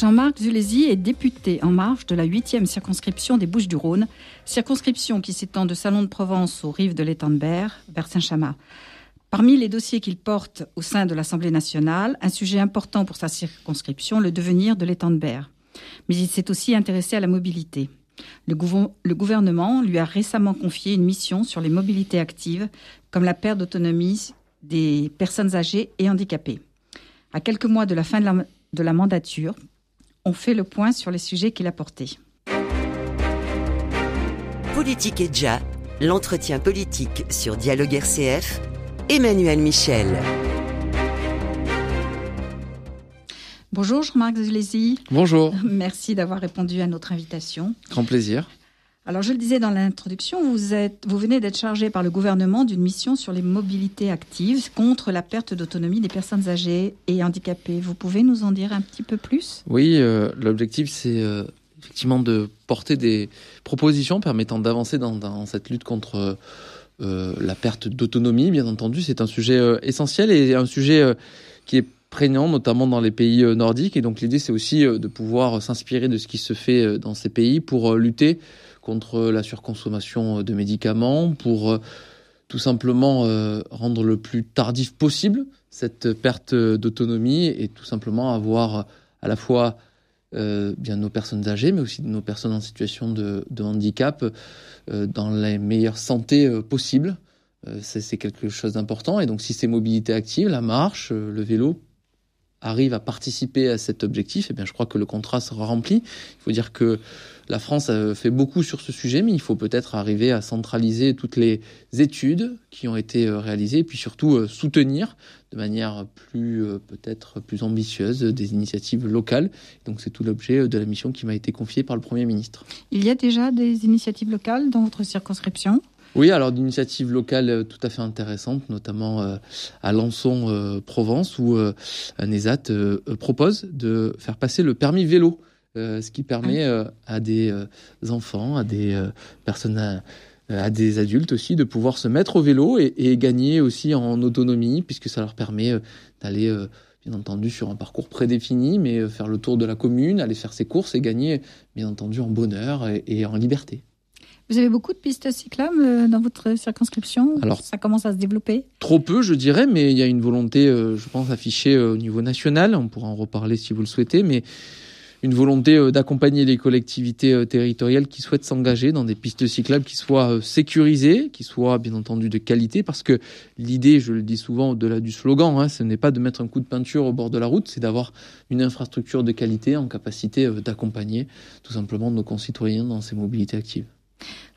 Jean-Marc Zulési est député en marge de la 8e circonscription des Bouches-du-Rhône, circonscription qui s'étend de Salon de Provence aux rives de l'étang de Berre vers Saint-Chamas. Parmi les dossiers qu'il porte au sein de l'Assemblée nationale, un sujet important pour sa circonscription, le devenir de l'étang de Berre. Mais il s'est aussi intéressé à la mobilité. Le, gouvernement lui a récemment confié une mission sur les mobilités actives, comme la perte d'autonomie des personnes âgées et handicapées. À quelques mois de la fin de la mandature, on fait le point sur les sujets qu'il a portés. Politique et déjà, l'entretien politique sur Dialogue RCF, Emmanuel Michel. Bonjour Jean-Marc Zulési. Bonjour. Merci d'avoir répondu à notre invitation. Grand plaisir. Alors, je le disais dans l'introduction, vous, êtes, vous venez d'être chargé par le gouvernement d'une mission sur les mobilités actives contre la perte d'autonomie des personnes âgées et handicapées. Vous pouvez nous en dire un petit peu plus? Oui, euh, l'objectif, c'est euh, effectivement de porter des propositions permettant d'avancer dans, cette lutte contre euh, la perte d'autonomie. Bien entendu, c'est un sujet essentiel et un sujet qui est prégnant, notamment dans les pays nordiques. Et donc, l'idée, c'est aussi de pouvoir s'inspirer de ce qui se fait dans ces pays pour lutter contre la surconsommation de médicaments, pour euh, tout simplement euh, rendre le plus tardif possible cette perte d'autonomie et tout simplement avoir à la fois euh, bien nos personnes âgées, mais aussi nos personnes en situation de, handicap dans les meilleures santé euh, possibles. c'est quelque chose d'important. Et donc, si c'est mobilité active, la marche, le vélo arrive à participer à cet objectif, eh bien, je crois que le contrat sera rempli. Il faut dire que la France a fait beaucoup sur ce sujet, mais il faut peut-être arriver à centraliser toutes les études qui ont été euh, réalisées, et puis surtout euh, soutenir de manière plus euh, peut-être plus ambitieuse des initiatives locales. Donc c'est tout l'objet de la mission qui m'a été confiée par le Premier ministre. Il y a déjà des initiatives locales dans votre circonscription? Oui, alors d'initiatives locales tout à fait intéressantes, notamment à Lançon, Provence, où un ESAT propose de faire passer le permis vélo euh, ce qui permet euh, à des euh, enfants, à des personnes, à, des adultes aussi, de pouvoir se mettre au vélo et, et gagner aussi en autonomie, puisque ça leur permet d'aller bien entendu sur un parcours prédéfini, mais faire le tour de la commune, aller faire ses courses et gagner bien entendu en bonheur et, et en liberté. Vous avez beaucoup de pistes cyclables dans votre circonscription Alors, ça commence à se développer? Trop peu, je dirais, mais il y a une volonté, je pense, affichée au niveau national. On pourra en reparler si vous le souhaitez, mais une volonté euh, d'accompagner les collectivités euh, territoriales qui souhaitent s'engager dans des pistes cyclables qui soient euh, sécurisées, qui soient bien entendu de qualité, parce que l'idée, je le dis souvent au-delà du slogan, hein, ce n'est pas de mettre un coup de peinture au bord de la route, c'est d'avoir une infrastructure de qualité en capacité d'accompagner tout simplement nos concitoyens dans ces mobilités actives.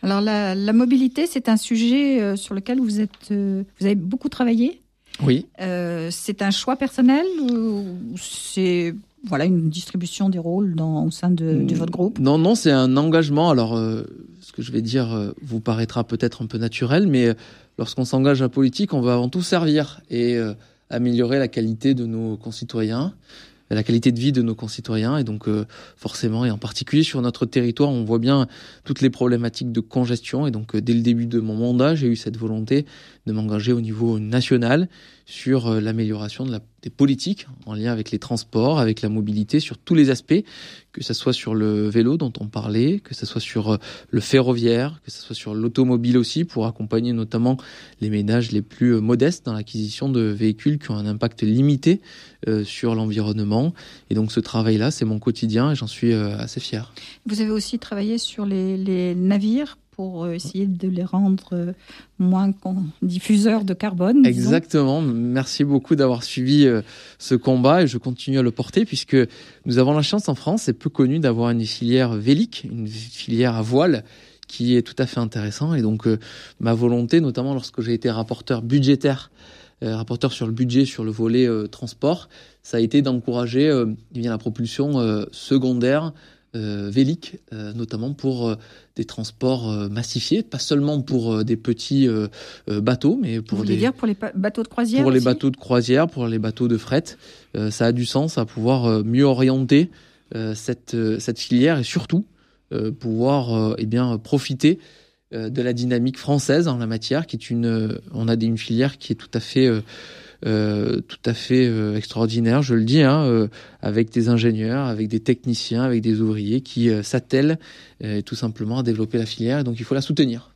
Alors la, la mobilité, c'est un sujet sur lequel vous êtes, vous avez beaucoup travaillé? Oui. Euh, c'est un choix personnel ou c'est voilà une distribution des rôles dans, au sein de, de votre groupe? Non, non, c'est un engagement. Alors, euh, ce que je vais dire euh, vous paraîtra peut-être un peu naturel, mais euh, lorsqu'on s'engage à la politique, on veut avant tout servir et améliorer la qualité de nos concitoyens, la qualité de vie de nos concitoyens. Et donc, forcément, et en particulier sur notre territoire, on voit bien toutes les problématiques de congestion. Et donc, dès le début de mon mandat, j'ai eu cette volonté de m'engager au niveau national sur euh, l'amélioration de la, des politiques en lien avec les transports, avec la mobilité, sur tous les aspects, que ce soit sur le vélo dont on parlait, que ce soit sur euh, le ferroviaire, que ce soit sur l'automobile aussi, pour accompagner notamment les ménages les plus euh, modestes dans l'acquisition de véhicules qui ont un impact limité sur l'environnement. Et donc ce travail-là, c'est mon quotidien et j'en suis assez fier. Vous avez aussi travaillé sur les navires pour euh, essayer de les rendre euh, moins diffuseurs de carbone. Exactement. Merci beaucoup d'avoir suivi euh, ce combat et je continue à le porter puisque nous avons la chance en France, c'est peu connu, d'avoir une filière vélique, une filière à voile qui est tout à fait intéressant. Et donc, ma volonté, notamment lorsque j'ai été rapporteur budgétaire, rapporteur sur le budget, sur le volet transport, ça a été d'encourager eh la propulsion secondaire vélique, euh, notamment pour euh, des transports massifiés, pas seulement pour des petits bateaux, mais pour Vous des dire pour les bateaux de croisière. Pour les bateaux de croisière, pour les bateaux de fret, ça a du sens à pouvoir mieux orienter cette cette filière et surtout pouvoir eh bien profiter de la dynamique française en la matière, qui est une on a une filière qui est tout à fait tout à fait extraordinaire, je le dis, hein, avec des ingénieurs, avec des techniciens, avec des ouvriers qui s'attellent tout simplement à développer la filière. Et donc il faut la soutenir.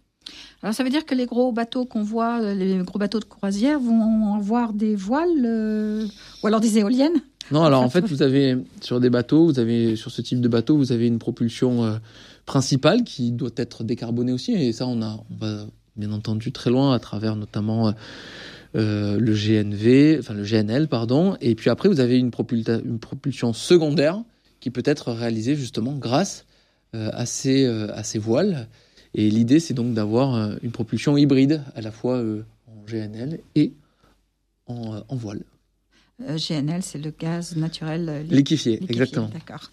Alors ça veut dire que les gros bateaux qu'on voit, les gros bateaux de croisière, vont avoir des voiles ou alors des éoliennes? Non, alors en fait, vous avez sur des bateaux, vous avez sur ce type de bateau, vous avez une propulsion euh, principale qui doit être décarbonée aussi, et ça, on a, on va bien entendu très loin à travers notamment euh, euh le GNV, enfin le GNL, pardon, et puis après, vous avez une, propulsion secondaire qui peut être réalisée justement grâce euh, à ces à ces voiles. Et l'idée, c'est donc d'avoir une propulsion hybride à la fois en GNL et en voile. Euh, GNL, c'est le gaz naturel euh, liquéfié, exactement. D'accord.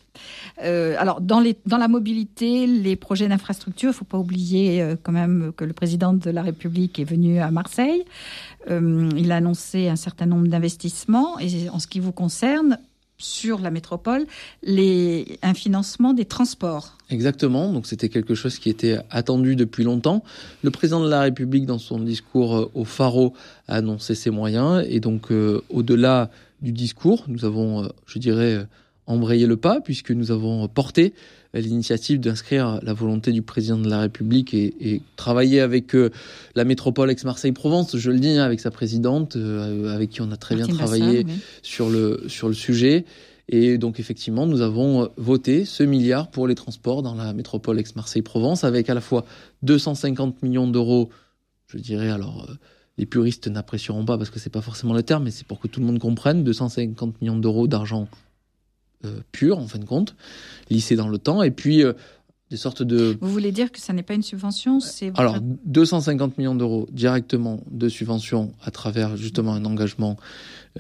Euh, alors, dans, les, dans la mobilité, les projets d'infrastructure, il ne faut pas oublier quand même que le président de la République est venu à Marseille. il a annoncé un certain nombre d'investissements. Et en ce qui vous concerne, sur la métropole un financement des transports. Exactement, donc c'était quelque chose qui était attendu depuis longtemps. Le président de la République, dans son discours euh, au Faro, a annoncé ses moyens. Et donc, euh, au-delà du discours, nous avons, euh, je dirais, embrayé le pas, puisque nous avons porté l'initiative d'inscrire la volonté du président de la République et, et travailler avec euh, la métropole ex-Marseille-Provence, je le dis, hein, avec sa présidente, euh, avec qui on a très bien travaillé sur, le, sur le sujet. Et donc effectivement, nous avons euh, voté ce milliard pour les transports dans la métropole ex-Marseille-Provence, avec à la fois 250 millions d'euros, je dirais alors les puristes n'apprécieront pas parce que c'est pas forcément le terme, mais c'est pour que tout le monde comprenne, 250 millions d'euros d'argent euh, pure, en fin de compte, lissée dans le temps, et puis euh, des sortes de... Vous voulez dire que ça n'est pas une subvention c'est Alors, 250 millions d'euros directement de subvention à travers justement un engagement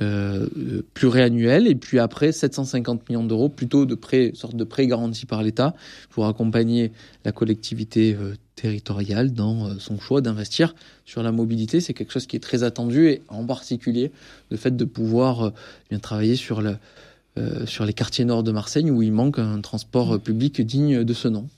euh, pluriannuel, et puis après 750 millions d'euros plutôt de prêts, sorte de prêts garantis par l'État pour accompagner la collectivité territoriale dans son choix d'investir sur la mobilité. C'est quelque chose qui est très attendu, et en particulier le fait de pouvoir bien travailler sur le euh, sur les quartiers nord de Marseille où il manque un transport public digne de ce nom.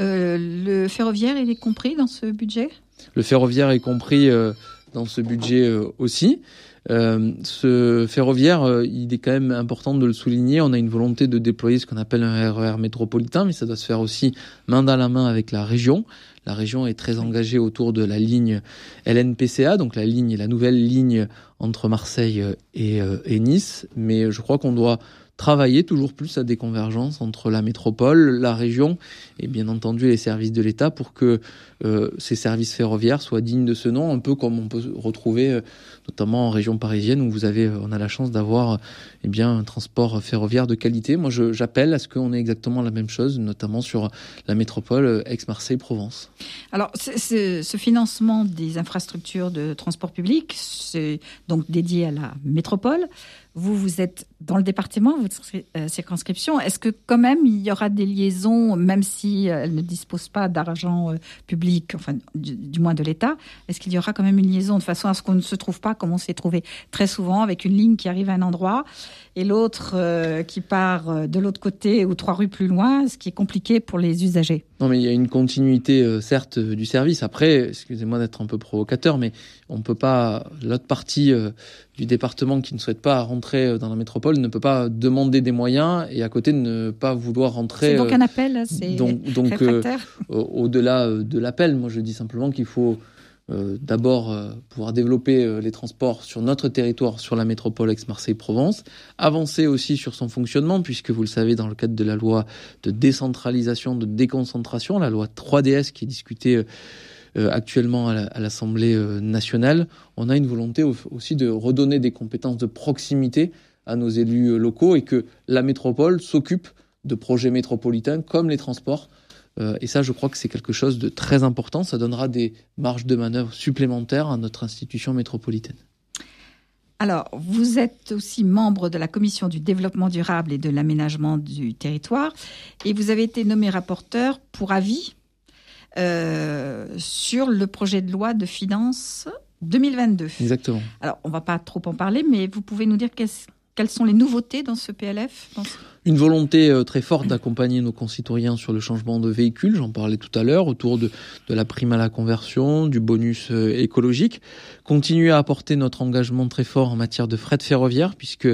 Euh, le ferroviaire, il est compris dans ce budget? Le ferroviaire est compris euh, dans ce budget aussi. ce ferroviaire, il est quand même important de le souligner. On a une volonté de déployer ce qu'on appelle un RER e métropolitain, mais ça doit se faire aussi main dans la main avec la région. La région est très engagée autour de la ligne LNPCA, donc la ligne, la nouvelle ligne entre Marseille et, euh, et Nice. Mais je crois qu'on doit travailler toujours plus à des convergences entre la métropole, la région et bien entendu les services de l'État pour que euh, ces services ferroviaires soient dignes de ce nom, un peu comme on peut retrouver euh, notamment en région parisienne où vous avez, euh, on a la chance d'avoir eh bien un transport ferroviaire de qualité. Moi, j'appelle à ce qu'on ait exactement la même chose, notamment sur la métropole Aix-Marseille-Provence. Alors, ce financement des infrastructures de transport public, c'est donc dédié à la métropole. Vous, vous êtes dans le département, votre euh, circonscription. Est-ce que quand même il y aura des liaisons, même si euh, elle ne dispose pas d'argent euh, public, enfin du, moins de l'État, est-ce qu'il y aura quand même une liaison de façon à ce qu'on ne se trouve pas comme on s'est trouvé très souvent avec une ligne qui arrive à un endroit et l'autre qui part de l'autre côté ou trois rues plus loin, ce qui est compliqué pour les usagers Non, mais il y a une continuité certes du service. Après, excusez-moi d'être un peu provocateur, mais on ne peut pas l'autre partie du département qui ne souhaite pas rentrer euh, dans la métropole ne peut pas demander des moyens et à côté ne pas vouloir rentrer. C'est donc euh, un appel, c'est donc, donc euh, au-delà de l'appel, moi je dis simplement qu'il faut d'abord pouvoir développer les transports sur notre territoire, sur la métropole Aix-Marseille-Provence, avancer aussi sur son fonctionnement, puisque vous le savez, dans le cadre de la loi de décentralisation, de déconcentration, la loi 3DS qui est discutée euh, actuellement à l'Assemblée euh, nationale, on a une volonté aussi de redonner des compétences de proximité à nos élus euh, locaux et que la métropole s'occupe de projets métropolitains comme les transports. Et ça, je crois que c'est quelque chose de très important. Ça donnera des marges de manœuvre supplémentaires à notre institution métropolitaine. Alors, vous êtes aussi membre de la commission du développement durable et de l'aménagement du territoire et vous avez été nommé rapporteur pour avis euh, sur le projet de loi de finances 2022. Exactement. Alors, on ne va pas trop en parler, mais vous pouvez nous dire quelles, sont les nouveautés dans ce PLF Une volonté euh, très forte d'accompagner nos concitoyens sur le changement de véhicule, j'en parlais tout à l'heure, autour de, la prime à la conversion, du bonus euh, écologique. Continuer à apporter notre engagement très fort en matière de fret ferroviaire, puisque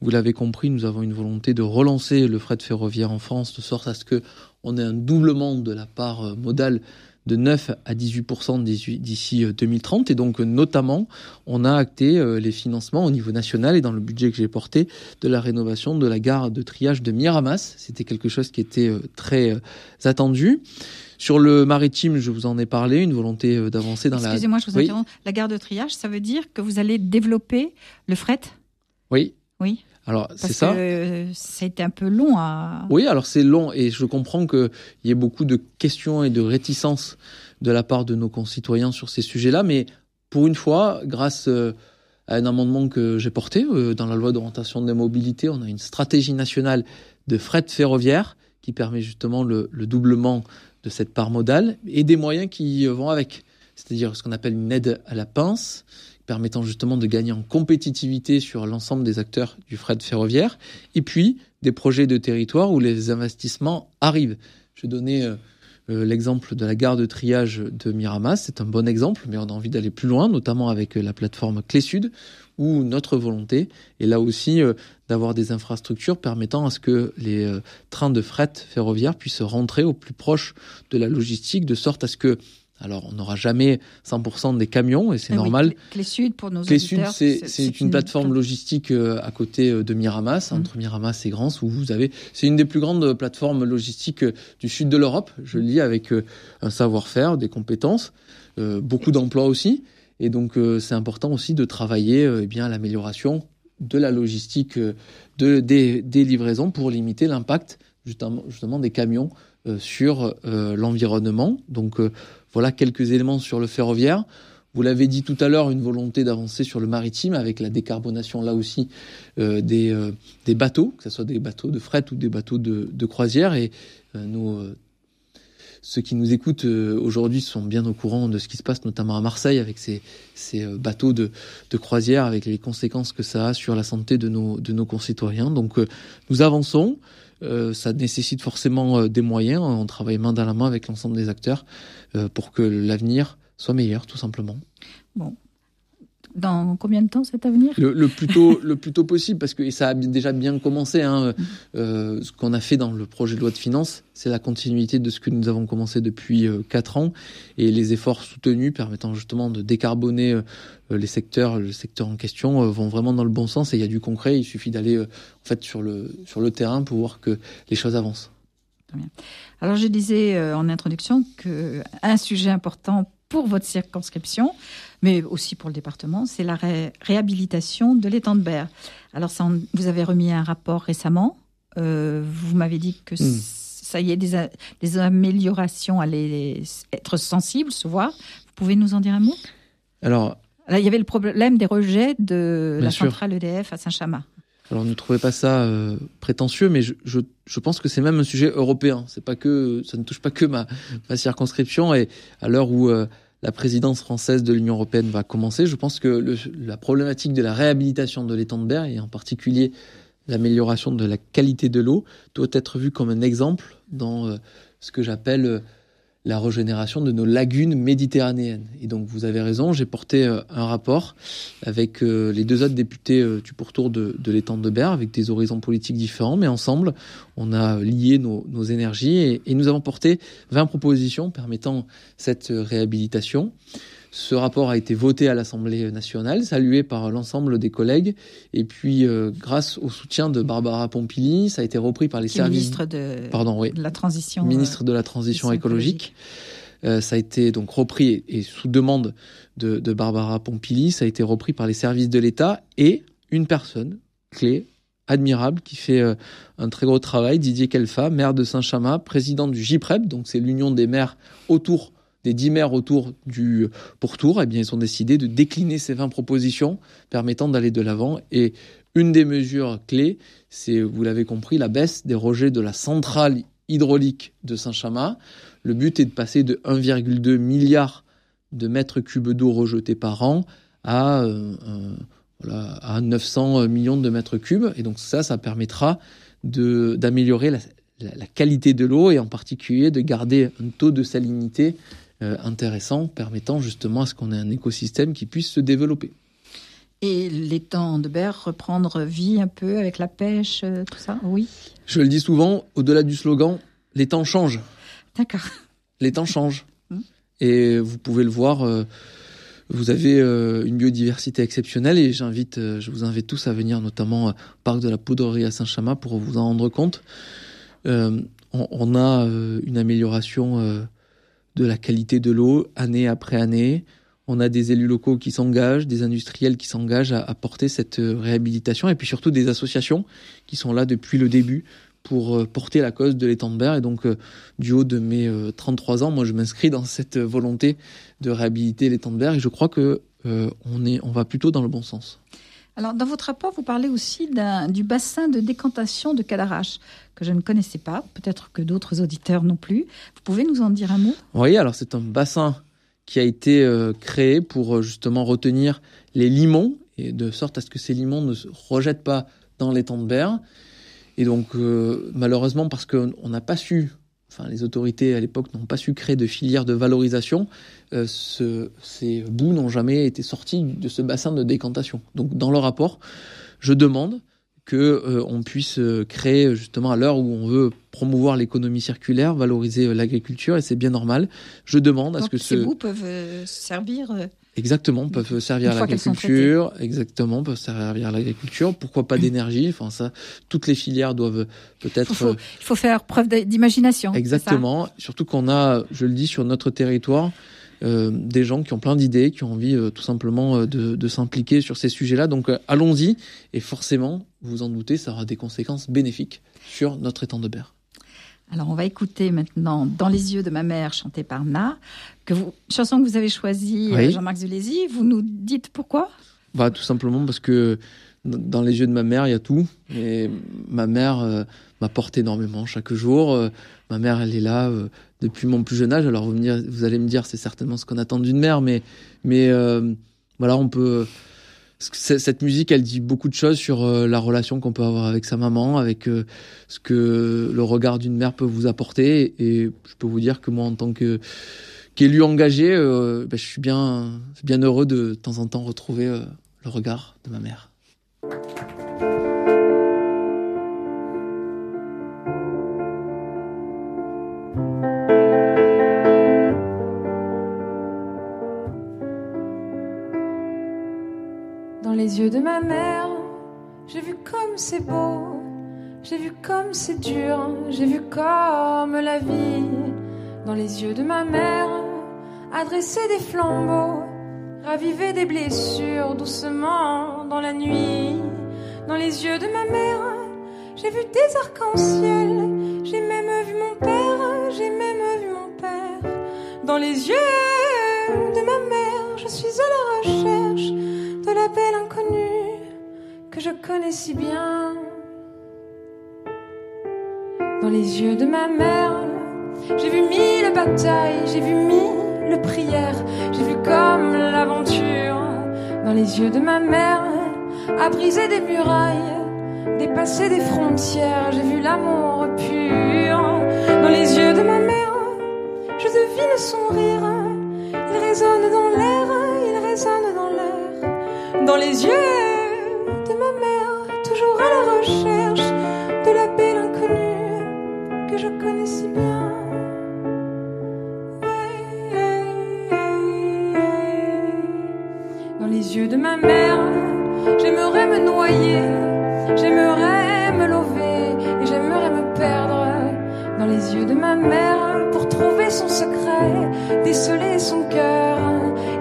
vous l'avez compris, nous avons une volonté de relancer le fret ferroviaire en France, de sorte à ce que on ait un doublement de la part euh, modale de 9 à 18% d'ici 2030. Et donc, notamment, on a acté euh, les financements au niveau national et dans le budget que j'ai porté de la rénovation de la gare de triage de Miramas. C'était quelque chose qui était euh, très euh, attendu. Sur le maritime, je vous en ai parlé, une volonté d'avancer dans la... Excusez-moi, je vous interromps. La gare de triage, ça veut dire que vous allez développer le fret? Oui. Oui. Alors c'est ça. Que ça a été un peu long à. Oui, alors c'est long et je comprends qu'il y ait beaucoup de questions et de réticences de la part de nos concitoyens sur ces sujets-là, mais pour une fois, grâce euh, à un amendement que j'ai porté euh, dans la loi d'orientation des mobilités, on a une stratégie nationale de fret ferroviaire qui permet justement le, le doublement de cette part modale et des moyens qui vont avec, c'est-à-dire ce qu'on appelle une aide à la pince permettant justement de gagner en compétitivité sur l'ensemble des acteurs du fret ferroviaire, et puis des projets de territoire où les investissements arrivent. Je donnais euh, euh, l'exemple de la gare de triage de Miramas, c'est un bon exemple, mais on a envie d'aller plus loin, notamment avec euh, la plateforme Clé Sud, où notre volonté est là aussi d'avoir des infrastructures permettant à ce que les trains de fret ferroviaire puissent rentrer au plus proche de la logistique, de sorte à ce que alors, on n'aura jamais 100% des camions et c'est ah normal. Clé Sud, pour nos Clé Sud, c'est une, plateforme logistique euh, à côté euh, de Miramas, mmh. entre Miramas et Grance, où vous avez. C'est une des plus grandes plateformes logistiques euh, du sud de l'Europe. Je le dis avec un savoir-faire, des compétences, beaucoup d'emplois aussi. Et donc, c'est important aussi de travailler eh bien à l'amélioration de la logistique de, des, des livraisons pour limiter l'impact justement, justement des camions sur l'environnement. Donc voilà quelques éléments sur le ferroviaire. Vous l'avez dit tout à l'heure, une volonté d'avancer sur le maritime avec la décarbonation là aussi euh, des, euh, des, bateaux, que ce soit des bateaux de fret ou des bateaux de, croisière. Et euh, nous, ceux qui nous écoutent aujourd'hui sont bien au courant de ce qui se passe, notamment à Marseille avec ces, ces bateaux de, de, croisière, avec les conséquences que ça a sur la santé de nos, de nos concitoyens. Donc nous avançons. Euh, ça nécessite forcément euh, des moyens. On travaille main dans la main avec l'ensemble des acteurs euh, pour que l'avenir soit meilleur, tout simplement. Dans combien de temps cet avenir? Le, plus tôt, le plus tôt possible, parce que ça a déjà bien commencé. Hein, mm. euh, ce qu'on a fait dans le projet de loi de finances, c'est la continuité de ce que nous avons commencé depuis euh, quatre ans et les efforts soutenus permettant justement de décarboner euh, les secteurs, le secteur en question, vont vraiment dans le bon sens et il y a du concret. Il suffit d'aller en fait sur le sur le terrain pour voir que les choses avancent. Alors je disais en introduction que un sujet important pour votre circonscription, mais aussi pour le département, c'est la réhabilitation de l'étang de Berre. Alors, ça, vous avez remis un rapport récemment. Euh, vous m'avez dit que hmm. ça y est, des, améliorations allaient être sensibles, se voir. Vous pouvez nous en dire un mot? Alors, il y avait le problème des rejets de la centrale EDF à Saint-Chamas. Alors ne trouvez pas ça euh, prétentieux, mais je, je, je pense que c'est même un sujet européen. C'est pas que ça ne touche pas que ma, ma circonscription. Et à l'heure où euh, la présidence française de l'Union européenne va commencer, je pense que la problématique de la réhabilitation de l'étang de Berre et en particulier l'amélioration de la qualité de l'eau doit être vue comme un exemple dans euh, ce que j'appelle la régénération de nos lagunes méditerranéennes. Et donc vous avez raison, j'ai porté euh, un rapport avec euh, les deux autres députés euh, du pourtour de, l'étang de Berre, avec des horizons politiques différents, mais ensemble, on a lié nos, énergies et, et, nous avons porté 20 propositions permettant cette réhabilitation. Ce rapport a été voté à l'Assemblée nationale, salué par l'ensemble des collègues. Et puis, euh, grâce au soutien de Barbara Pompili, ça a été repris par les services. Ministre de, Pardon, oui. de la transition. Ministre de la transition écologique. Euh, ça a été donc repris et, sous demande de, de, Barbara Pompili, ça a été repris par les services de l'État et une personne clé, admirable, qui fait euh, un très gros travail, Didier Kelfa, maire de Saint-Chamas, président du JPREP, donc c'est l'union des maires autour des dix maires autour du pourtour, eh bien, ils ont décidé de décliner ces 20 propositions permettant d'aller de l'avant. Et une des mesures clés, c'est, vous l'avez compris, la baisse des rejets de la centrale hydraulique de Saint-Chamas. Le but est de passer de 1,2 milliard de mètres cubes d'eau rejetés par an à, euh, voilà, à 900 millions de mètres cubes. Et donc ça, ça permettra d'améliorer la, qualité de l'eau et en particulier de garder un taux de salinité euh, intéressant permettant justement à ce qu'on ait un écosystème qui puisse se développer. Et l'étang de Berre reprendre vie un peu avec la pêche, euh, tout ça Oui. Je le dis souvent, au-delà du slogan, les temps changent. D'accord. Les temps changent. Hum. Et vous pouvez le voir, euh, vous avez une biodiversité exceptionnelle et j'invite, je vous invite tous à venir notamment au parc de la Poudrerie à Saint-Chamas pour vous en rendre compte. Euh, on, a euh, une amélioration euh, de la qualité de l'eau année après année. On a des élus locaux qui s'engagent, des industriels qui s'engagent à, porter cette réhabilitation et puis surtout des associations qui sont là depuis le début pour porter la cause de l'étang de Berre. Et donc, du haut de mes 33 ans, moi, je m'inscris dans cette volonté de réhabiliter l'étang de Berre et je crois que on, est, on va plutôt dans le bon sens. Alors, dans votre rapport, vous parlez aussi du bassin de décantation de Cadarache, que je ne connaissais pas, peut-être que d'autres auditeurs non plus. Vous pouvez nous en dire un mot? Oui, alors c'est un bassin qui a été euh, créé pour euh, justement retenir les limons, et de sorte à ce que ces limons ne se rejettent pas dans l'étang de berre. Et donc, euh, malheureusement, parce qu'on n'a pas su enfin les autorités à l'époque n'ont pas su créer de filière de valorisation, euh, ces bouts n'ont jamais été sortis de ce bassin de décantation. Donc dans le rapport, je demande que euh, on puisse euh, créer justement à l'heure où on veut promouvoir l'économie circulaire, valoriser l'agriculture et c'est bien normal. Je demande à ce que ces bouts peuvent servir Exactement, peuvent servir à l'agriculture. Exactement, peuvent servir à l'agriculture. Pourquoi pas d'énergie Enfin, ça, toutes les filières doivent peut-être. Il, faut, il faut faire preuve d'imagination. Exactement. Surtout qu'on a, je le dis, sur notre territoire, euh, des gens qui ont plein d'idées, qui ont envie euh, tout simplement euh, de, de s'impliquer sur ces sujets-là. Donc, allons-y. Et forcément, vous vous en doutez, ça aura des conséquences bénéfiques sur notre étang de berre. Alors on va écouter maintenant Dans les yeux de ma mère chanté par Na, que vous, chanson que vous avez choisie, euh, Jean-Marc Zulési. Vous nous dites pourquoi? Bah, Tout simplement parce que dans les yeux de ma mère, il y a tout. Et ma mère euh, m'apporte énormément chaque jour. Euh, ma mère, elle est là depuis mon plus jeune âge. Alors vous, vous allez me dire, c'est certainement ce qu'on attend d'une mère, mais, mais voilà, on peut cette musique, elle dit beaucoup de choses sur euh, la relation qu'on peut avoir avec sa maman, avec euh, ce que le regard d'une mère peut vous apporter. Et je peux vous dire que moi, en tant que qu'élu engagé, euh, ben, je suis bien, bien heureux de, de temps en temps retrouver le regard de ma mère. Yeux de ma mère, j'ai vu comme c'est beau, j'ai vu comme c'est dur, j'ai vu comme la vie. Dans les yeux de ma mère, adresser des flambeaux, raviver des blessures doucement dans la nuit. Dans les yeux de ma mère, j'ai vu des arcs-en-ciel, j'ai même vu mon père, j'ai même vu mon père. Dans les yeux de ma mère, je suis à la recherche de la belle inconnue je connais si bien. Dans les yeux de ma mère, j'ai vu mille batailles, j'ai vu mille prières, j'ai vu comme l'aventure. Dans les yeux de ma mère, a brisé des murailles, dépasser des frontières, j'ai vu l'amour pur. Dans les yeux de ma mère, je devine son rire, il résonne dans l'air, il résonne dans dans les yeux je connais si bien. Dans les yeux de ma mère, j'aimerais me noyer, j'aimerais me lever et j'aimerais me perdre dans les yeux de ma mère pour trouver son secret, déceler son cœur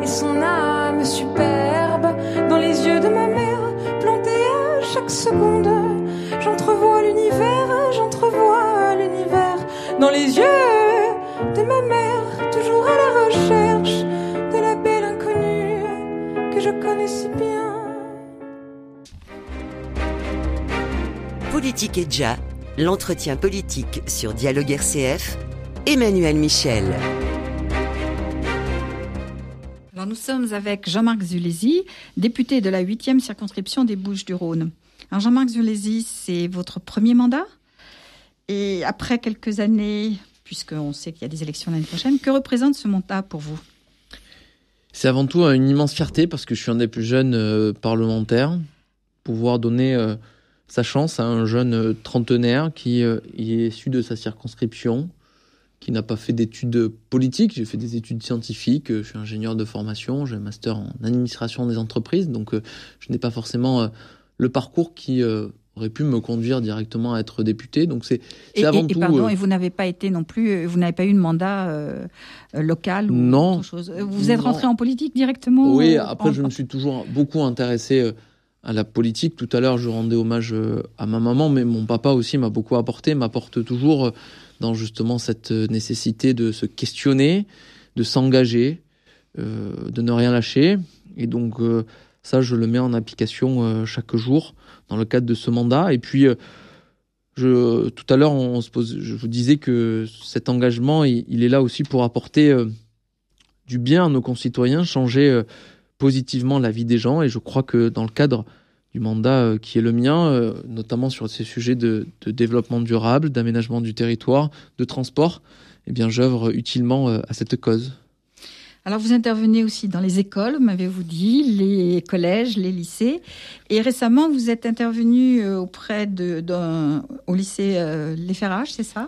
et son âme dans les yeux de ma mère, toujours à la recherche de la belle inconnue que je connais si bien. Politique et déjà, l'entretien politique sur Dialogue RCF, Emmanuel Michel nous sommes avec Jean-Marc Zulési, député de la 8e circonscription des Bouches-du-Rhône. Jean-Marc Zulési, c'est votre premier mandat? Et après quelques années, puisqu'on sait qu'il y a des élections l'année prochaine, que représente ce mandat pour vous? C'est avant tout une immense fierté parce que je suis un des plus jeunes euh, parlementaires. Pouvoir donner euh, sa chance à un jeune euh, trentenaire qui est issu de sa circonscription, qui n'a pas fait d'études politiques. J'ai fait des études scientifiques. Je suis ingénieur de formation. J'ai un master en administration des entreprises. Donc, je n'ai pas forcément le parcours qui aurait pu me conduire directement à être député. Donc c'est avant et, tout. Pardon, euh, et vous n'avez pas été non plus, euh, vous n'avez pas eu de mandat euh, local ou non, autre chose. Vous êtes rentré en politique directement Oui, après je me suis toujours beaucoup intéressé à la politique. Tout à l'heure, je rendais hommage à ma maman, mais mon papa aussi m'a beaucoup apporté, m'apporte toujours dans justement cette nécessité de se questionner, de s'engager, de ne rien lâcher. Et donc ça, je le mets en application chaque jour dans le cadre de ce mandat. Et puis, euh, je, tout à l'heure, je vous disais que cet engagement, il, est là aussi pour apporter euh, du bien à nos concitoyens, changer euh, positivement la vie des gens. Et je crois que dans le cadre du mandat qui est le mien, notamment sur ces sujets de, de développement durable, d'aménagement du territoire, de transport, eh bien, j'œuvre utilement à cette cause. Alors vous intervenez aussi dans les écoles, m'avez-vous dit, les collèges, les lycées. Et récemment, vous êtes intervenu euh, auprès de, au lycée euh, Les Ferrages, c'est ça?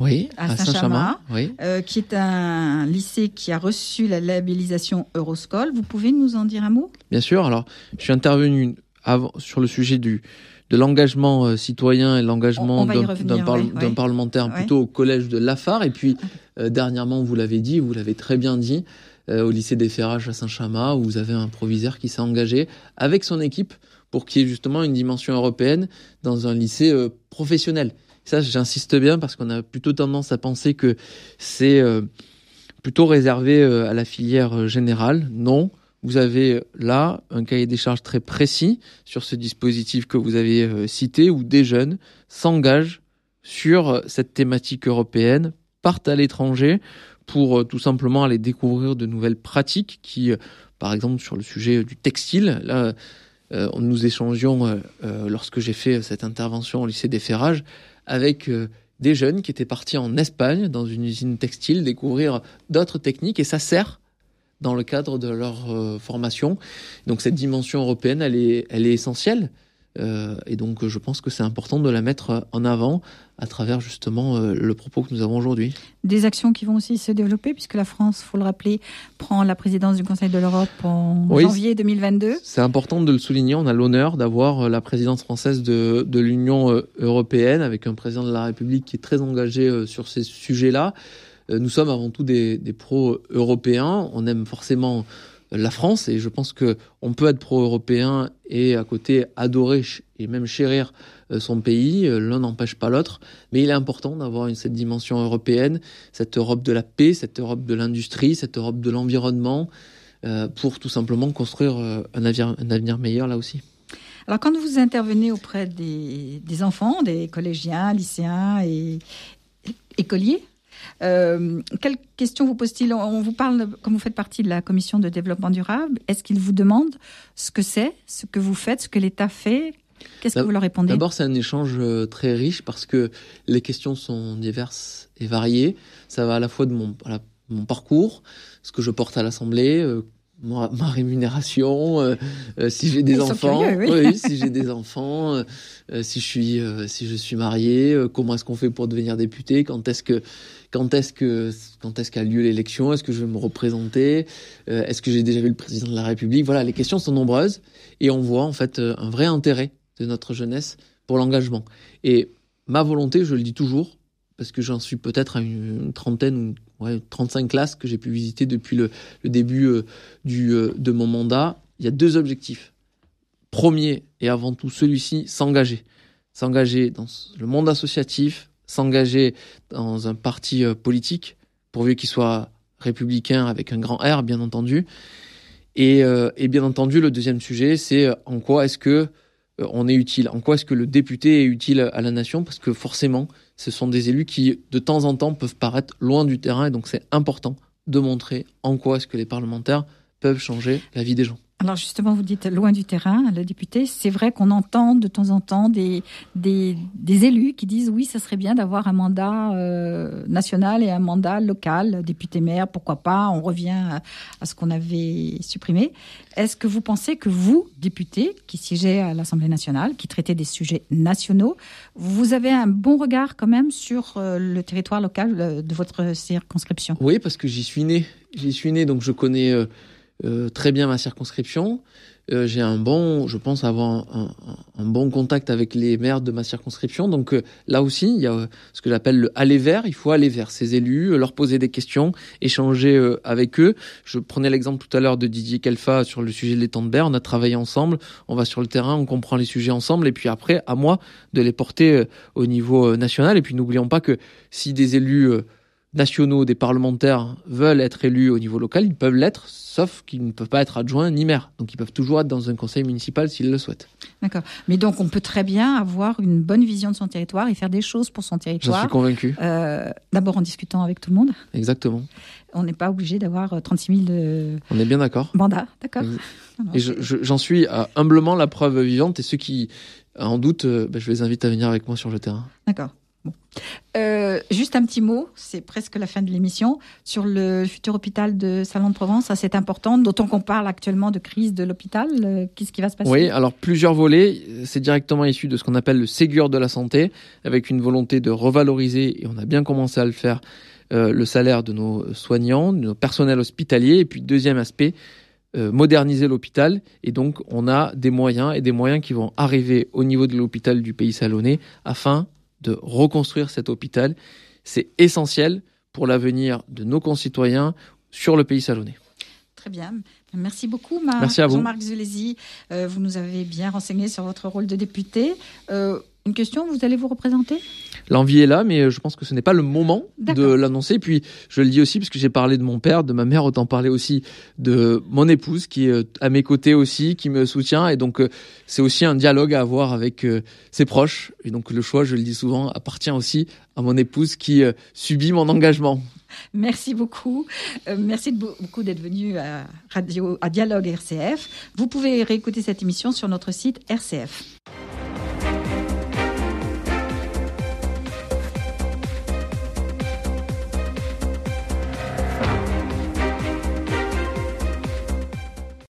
Oui, à, Saint-Chamond, euh, qui est un lycée qui a reçu la labellisation Euroscol. Vous pouvez nous en dire un mot? Bien sûr. Alors, je suis intervenu avant, sur le sujet du, de l'engagement citoyen et l'engagement d'un parlementaire plutôt au collège de Lafare. Et puis, euh, dernièrement, vous l'avez dit, vous l'avez très bien dit, euh, au lycée des Ferrages à Saint-Chamas, où vous avez un proviseur qui s'est engagé avec son équipe pour qu'il y ait justement une dimension européenne dans un lycée euh, professionnel. Ça, j'insiste bien parce qu'on a plutôt tendance à penser que c'est plutôt réservé à la filière générale. Non, vous avez là un cahier des charges très précis sur ce dispositif que vous avez cité, où des jeunes s'engagent sur cette thématique européenne partent à l'étranger pour euh, tout simplement aller découvrir de nouvelles pratiques qui, euh, par exemple, sur le sujet du textile, là, euh, nous échangions lorsque j'ai fait cette intervention au lycée des Ferrages avec des jeunes qui étaient partis en Espagne dans une usine textile découvrir d'autres techniques et ça sert dans le cadre de leur formation. Donc cette dimension européenne, elle est, elle est essentielle. Euh, et donc, je pense que c'est important de la mettre en avant à travers justement euh, le propos que nous avons aujourd'hui. Des actions qui vont aussi se développer, puisque la France, faut le rappeler, prend la présidence du Conseil de l'Europe en janvier 2022. C'est important de le souligner. On a l'honneur d'avoir euh, la présidence française de, de l'Union européenne, avec un président de la République qui est très engagé sur ces sujets-là. Nous sommes avant tout des, des pro-européens. On aime forcément la France et je pense que on peut être pro-européen et à côté adorer et même chérir euh, son pays, euh, l'un n'empêche pas l'autre, mais il est important d'avoir cette dimension européenne, cette Europe de la paix, cette Europe de l'industrie, cette Europe de l'environnement, euh, pour tout simplement construire un avenir, meilleur là aussi. Alors quand vous intervenez auprès des enfants, des collégiens, lycéens et écoliers, euh, quelles questions vous pose-t-il On vous parle, comme vous faites partie de la commission de développement durable, est-ce qu'il vous demande ce que c'est, ce que vous faites, ce que l'État fait? Qu'est-ce que vous leur répondez? D'abord, c'est un échange euh, très riche parce que les questions sont diverses et variées. Ça va à la fois de mon, mon parcours, ce que je porte à l'Assemblée, euh, ma, rémunération, euh, euh, si j'ai des enfants, oui. si j'ai des enfants, euh, si je suis si je suis marié, comment est-ce qu'on fait pour devenir député, quand est-ce que quand est-ce que quand est-ce qu'a lieu l'élection, est-ce que je vais me représenter, est-ce que j'ai déjà vu le président de la République, voilà, les questions sont nombreuses et on voit en fait un vrai intérêt de notre jeunesse pour l'engagement. Et ma volonté, je le dis toujours, parce que j'en suis peut-être à une, trentaine ou ouais, 35 classes que j'ai pu visiter depuis le, début euh, du, euh, de mon mandat. Il y a deux objectifs. Premier et avant tout celui-ci, s'engager. S'engager dans le monde associatif, s'engager dans un parti euh, politique, pourvu qu'il soit républicain avec un grand R, bien entendu. Et, et bien entendu, le deuxième sujet, c'est en quoi est-ce que on est utile, en quoi est-ce que le député est utile à la nation, parce que forcément, ce sont des élus qui, de temps en temps, peuvent paraître loin du terrain, et donc c'est important de montrer en quoi est-ce que les parlementaires peuvent changer la vie des gens. Alors justement, vous dites loin du terrain, le député. C'est vrai qu'on entend de temps en temps des, élus qui disent oui, ça serait bien d'avoir un mandat euh, national et un mandat local, député-maire, pourquoi pas, on revient à, ce qu'on avait supprimé. Est-ce que vous pensez que vous, député, qui siégez à l'Assemblée nationale, qui traitez des sujets nationaux, vous avez un bon regard quand même sur euh, le territoire local euh, de votre circonscription? Oui, parce que j'y suis né. J'y suis né, donc je connais... Euh, très bien ma circonscription. Euh, j'ai un bon, je pense avoir un, bon contact avec les maires de ma circonscription. Donc euh, là aussi, il y a ce que j'appelle le aller vers. Il faut aller vers ces élus, leur poser des questions, échanger avec eux. Je prenais l'exemple tout à l'heure de Didier Kelfa sur le sujet de l'étang de Berre. On a travaillé ensemble, on va sur le terrain, on comprend les sujets ensemble. Et puis après, à moi de les porter au niveau national. Et puis n'oublions pas que si des élus nationaux, des parlementaires veulent être élus au niveau local, ils peuvent l'être, sauf qu'ils ne peuvent pas être adjoints ni maires. Donc ils peuvent toujours être dans un conseil municipal s'ils le souhaitent. D'accord. Mais donc on peut très bien avoir une bonne vision de son territoire et faire des choses pour son territoire. J'en suis convaincu. Euh, D'abord en discutant avec tout le monde. Exactement. On n'est pas obligé d'avoir 36 000 de... On est bien d'accord. Mandats, d'accord. Et j'en suis euh, humblement la preuve vivante et ceux qui en doutent, euh, ben, je les invite à venir avec moi sur le terrain. D'accord. Euh, juste un petit mot, c'est presque la fin de l'émission, sur le futur hôpital de Salon de Provence. Ça, c'est important, d'autant qu'on parle actuellement de crise de l'hôpital. Euh, qu'est-ce qui va se passer? Oui, alors plusieurs volets. C'est directement issu de ce qu'on appelle le Ségur de la santé, avec une volonté de revaloriser, et on a bien commencé à le faire, euh, le salaire de nos soignants, de nos personnels hospitaliers. Et puis, deuxième aspect, moderniser l'hôpital. Et donc, on a des moyens et des moyens qui vont arriver au niveau de l'hôpital du pays salonnais afin de reconstruire cet hôpital. C'est essentiel pour l'avenir de nos concitoyens sur le pays salonnais. Très bien. Merci beaucoup, Jean-Marc Zulési. Euh, vous nous avez bien renseigné sur votre rôle de député. Euh, une question, vous allez vous représenter? L'envie est là, mais euh, je pense que ce n'est pas le moment de l'annoncer. Puis je le dis aussi parce que j'ai parlé de mon père, de ma mère, autant parler aussi de mon épouse qui est euh, à mes côtés aussi, qui me soutient. Et donc euh, c'est aussi un dialogue à avoir avec ses proches. Et donc le choix, je le dis souvent, appartient aussi à mon épouse qui subit mon engagement. Merci beaucoup. merci beaucoup d'être venu à Radio à Dialogue RCF. Vous pouvez réécouter cette émission sur notre site RCF.